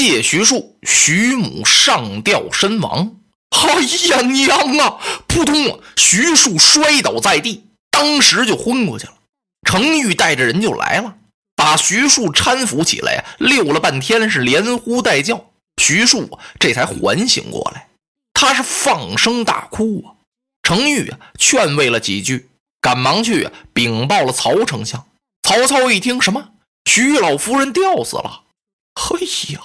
借徐庶，徐母上吊身亡。哎呀娘啊！扑通啊！徐庶摔倒在地，当时就昏过去了。程昱带着人就来了，把徐庶搀扶起来，溜了半天是连呼带叫，徐庶这才缓醒过来。他是放声大哭啊！程昱啊劝慰了几句，赶忙去禀报了曹丞相。曹操一听，什么徐老夫人吊死了？嘿呀！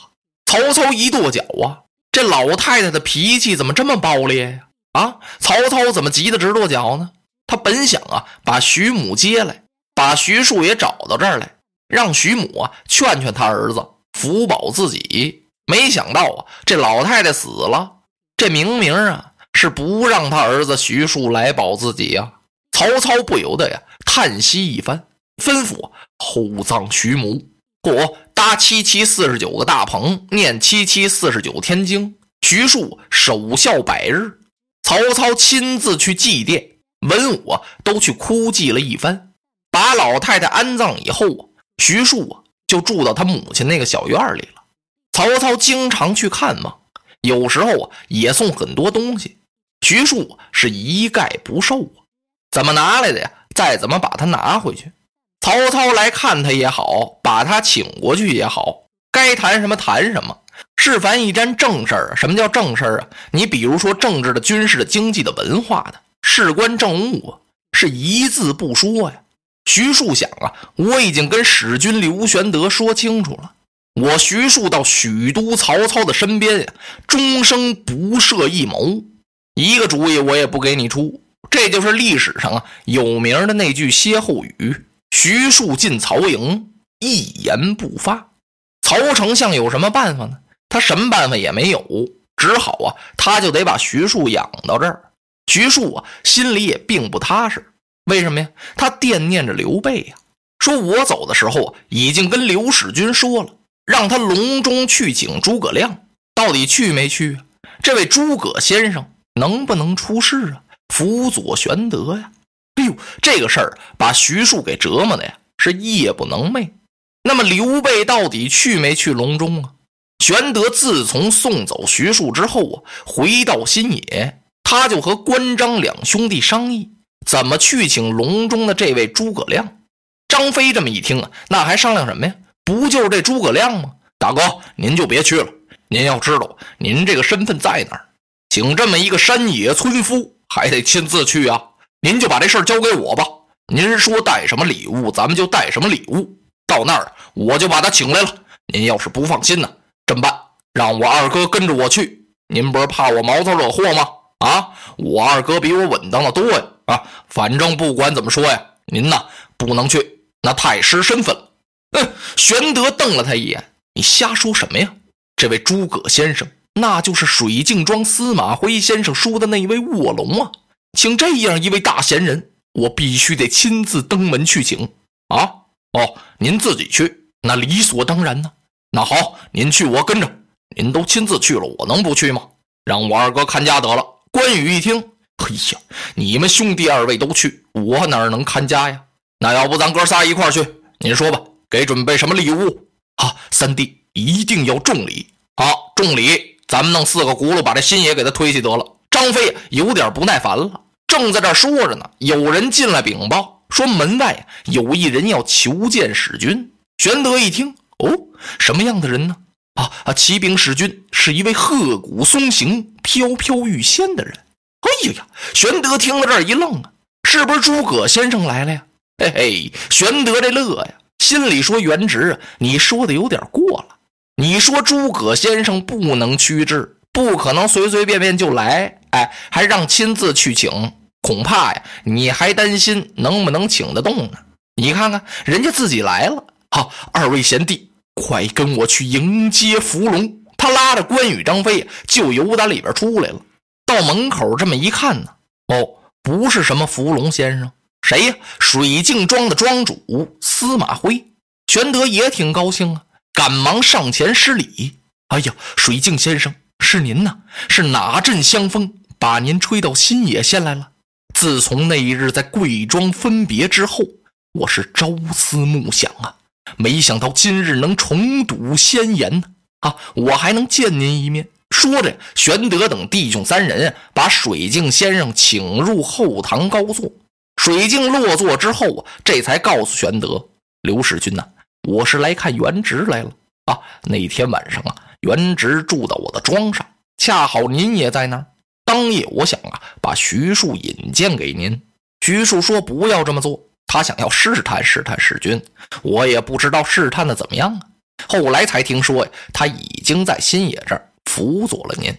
曹操一跺脚啊！这老太太的脾气怎么这么暴烈呀？啊！曹操怎么急得直跺脚呢？他本想啊，把徐母接来，把徐庶也找到这儿来，让徐母啊劝劝他儿子，福保自己。没想到啊，这老太太死了，这明明啊是不让他儿子徐庶来保自己呀。曹操不由得呀叹息一番，吩咐厚葬徐母。或搭七七四十九个大棚，念七七四十九天经。徐庶守孝百日，曹操亲自去祭奠，文武都去哭祭了一番。把老太太安葬以后啊，徐庶啊就住到他母亲那个小院里了。曹操经常去看望，有时候啊也送很多东西。徐庶是一概不受啊，怎么拿来的呀？再怎么把它拿回去。曹操来看他也好，把他请过去也好，该谈什么谈什么。是凡一沾正事儿，什么叫正事儿啊？你比如说政治的、军事的、经济的、文化的，事关政务啊，是一字不说呀。徐庶想啊，我已经跟使君刘玄德说清楚了，我徐庶到许都曹操的身边呀，终生不设一谋，一个主意我也不给你出。这就是历史上啊有名的那句歇后语。徐庶进曹营，一言不发。曹丞相有什么办法呢？他什么办法也没有，只好啊，他就得把徐庶养到这儿。徐庶啊，心里也并不踏实。为什么呀？他惦念着刘备呀。说我走的时候啊，已经跟刘使君说了，让他隆中去请诸葛亮。到底去没去？这位诸葛先生能不能出世啊？辅佐玄德呀？哎呦，这个事儿把徐庶给折磨的呀，是夜不能寐。那么刘备到底去没去隆中啊？玄德自从送走徐庶之后啊，回到新野，他就和关张两兄弟商议怎么去请隆中的这位诸葛亮。张飞这么一听啊，那还商量什么呀？不就是这诸葛亮吗？大哥，您就别去了。您要知道，您这个身份在哪儿，请这么一个山野村夫，还得亲自去啊。您就把这事儿交给我吧。您说带什么礼物，咱们就带什么礼物。到那儿我就把他请来了。您要是不放心呢，这么办，让我二哥跟着我去。您不是怕我毛头惹祸吗？啊，我二哥比我稳当的多呀。啊，反正不管怎么说呀，您呐不能去，那太失身份了。嗯，玄德瞪了他一眼：“你瞎说什么呀？这位诸葛先生，那就是水镜庄司马徽先生说的那位卧龙啊。”请这样一位大贤人，我必须得亲自登门去请啊！哦，您自己去，那理所当然呢。那好，您去，我跟着。您都亲自去了，我能不去吗？让我二哥看家得了。关羽一听，嘿呀，你们兄弟二位都去，我哪能看家呀？那要不咱哥仨一块去？您说吧，给准备什么礼物？啊，三弟一定要重礼。好，重礼，咱们弄四个轱辘把这新野给他推去得了。张飞有点不耐烦了。正在这说着呢，有人进来禀报说门外有一人要求见使君。玄德一听，哦，什么样的人呢？啊啊！启禀使君，是一位鹤骨松形、飘飘欲仙的人。哎呀呀！玄德听到这儿一愣啊，是不是诸葛先生来了呀？嘿嘿，玄德这乐呀，心里说：元直啊，你说的有点过了。你说诸葛先生不能屈制，不可能随随便便就来。哎，还让亲自去请，恐怕呀，你还担心能不能请得动呢？你看看人家自己来了，好，二位贤弟，快跟我去迎接伏龙。他拉着关羽、张飞就由打里边出来了。到门口这么一看呢，哦，不是什么伏龙先生，谁呀？水镜庄的庄主司马徽。玄德也挺高兴啊，赶忙上前施礼。哎呀，水镜先生，是您呐？是哪阵香风？把您吹到新野县来了。自从那一日在贵庄分别之后，我是朝思暮想啊，没想到今日能重睹仙颜呢。啊，我还能见您一面。说着，玄德等弟兄三人把水镜先生请入后堂高坐。水镜落座之后啊，这才告诉玄德：“刘使君呐，我是来看元直来了啊。那天晚上啊，原直住到我的庄上，恰好您也在那儿。当夜我想啊，把徐庶引荐给您。徐庶说不要这么做，他想要试探试探使君。我也不知道试探的怎么样啊。后来才听说呀，他已经在新野这儿辅佐了您。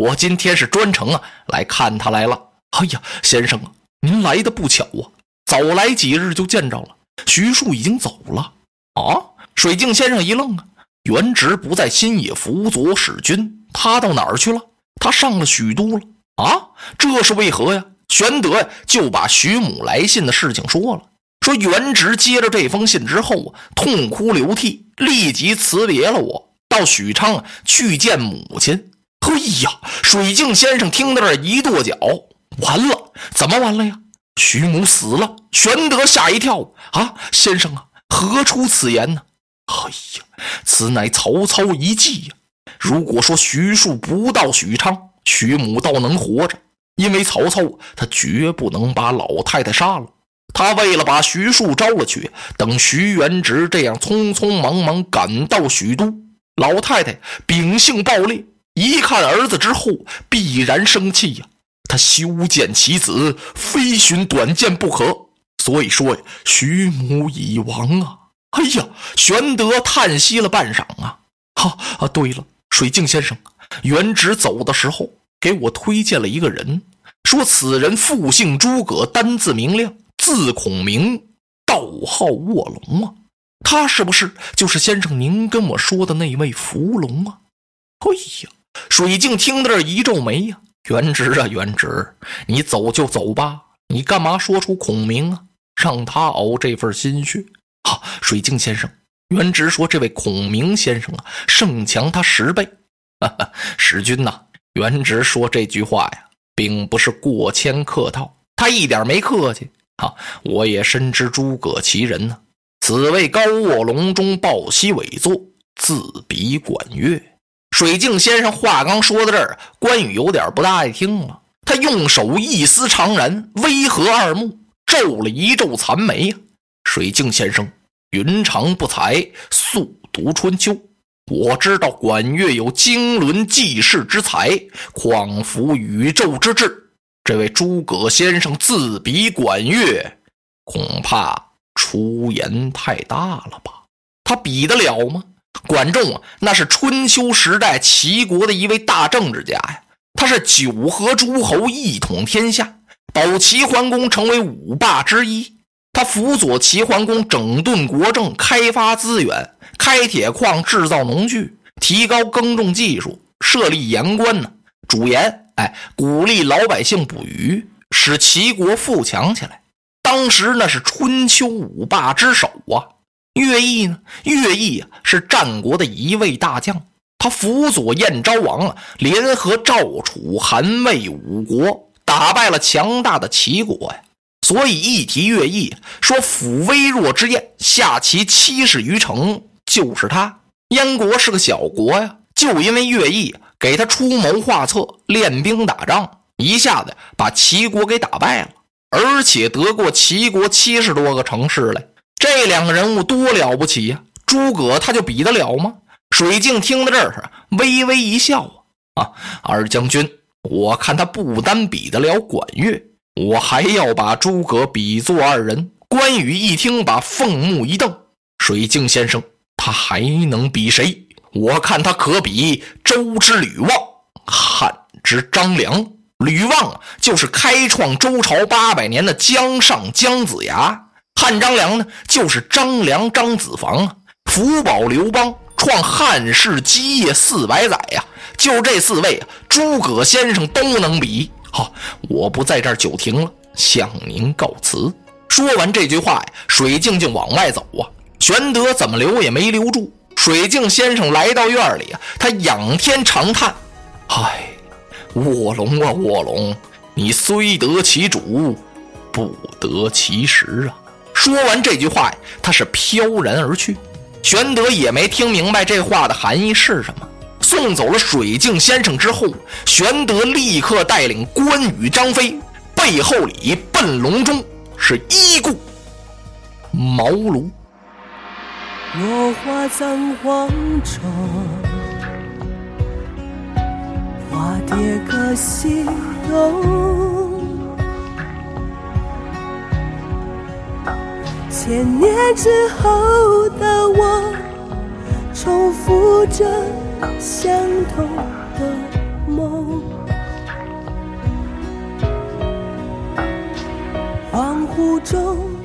我今天是专程啊来看他来了。哎呀，先生啊！”您来的不巧啊，早来几日就见着了。徐庶已经走了啊！水镜先生一愣啊，原直不在新野辅佐使君，他到哪儿去了？他上了许都了啊？这是为何呀？玄德呀就把徐母来信的事情说了。说元直接着这封信之后啊，痛哭流涕，立即辞别了我，到许昌去见母亲。嘿呀，水镜先生听到这一跺脚。完了，怎么完了呀？徐母死了，玄德吓一跳啊！先生啊，何出此言呢？哎呀，此乃曹操一计呀！如果说徐庶不到许昌，徐母倒能活着，因为曹操他绝不能把老太太杀了。他为了把徐庶招了去，等徐元直这样匆匆忙忙赶到许都，老太太秉性暴烈，一看儿子之后必然生气呀。他修建其子，非寻短见不可。所以说呀，徐母已亡啊！哎呀，玄德叹息了半晌啊。哈啊，对了，水镜先生，元直走的时候给我推荐了一个人，说此人复姓诸葛，单字明亮，字孔明，道号卧龙啊。他是不是就是先生您跟我说的那位伏龙啊？哎呀，水镜听到这一皱眉呀。元直啊，元直，你走就走吧，你干嘛说出孔明啊？让他熬这份心血。啊，水镜先生，元直说这位孔明先生啊，胜强他十倍。哈哈，使君呐，元直说这句话呀，并不是过谦客套，他一点没客气。啊，我也深知诸葛其人呢，此位高卧龙中抱膝委坐，自比管乐。水镜先生话刚说到这儿，关羽有点不大爱听了。他用手一撕长髯，微合二目，皱了一皱残眉呀。水镜先生，云长不才，速读春秋。我知道管乐有经纶济世之才，匡扶宇宙之志。这位诸葛先生自比管乐，恐怕出言太大了吧？他比得了吗？管仲啊，那是春秋时代齐国的一位大政治家呀。他是九合诸侯，一统天下，保齐桓公成为五霸之一。他辅佐齐桓公整顿国政，开发资源，开铁矿，制造农具，提高耕种技术，设立盐官呢，主盐，哎，鼓励老百姓捕鱼，使齐国富强起来。当时那是春秋五霸之首啊。乐毅呢？乐毅啊，是战国的一位大将，他辅佐燕昭王啊，联合赵、楚、韩、魏五国，打败了强大的齐国呀。所以一提乐毅，说抚微弱之燕，下齐七十余城，就是他。燕国是个小国呀，就因为乐毅给他出谋划策，练兵打仗，一下子把齐国给打败了，而且得过齐国七十多个城市来。这两个人物多了不起呀！诸葛他就比得了吗？水镜听到这儿，微微一笑啊啊！二将军，我看他不单比得了管乐，我还要把诸葛比作二人。关羽一听，把凤目一瞪：“水镜先生，他还能比谁？我看他可比周之吕望，汉之张良。吕望，就是开创周朝八百年的姜尚姜子牙。”汉张良呢，就是张良张子房啊，辅保刘邦，创汉室基业四百载呀。就这四位，诸葛先生都能比。好，我不在这儿久停了，向您告辞。说完这句话呀，水镜就往外走啊。玄德怎么留也没留住。水镜先生来到院里啊，他仰天长叹：“唉，卧龙啊卧龙，你虽得其主，不得其时啊。”说完这句话呀，他是飘然而去。玄德也没听明白这话的含义是什么。送走了水镜先生之后，玄德立刻带领关羽、张飞背后里奔隆中，是依顾茅庐。落花葬黄冢，花蝶各西东。千年之后的我，重复着相同的梦。恍惚中。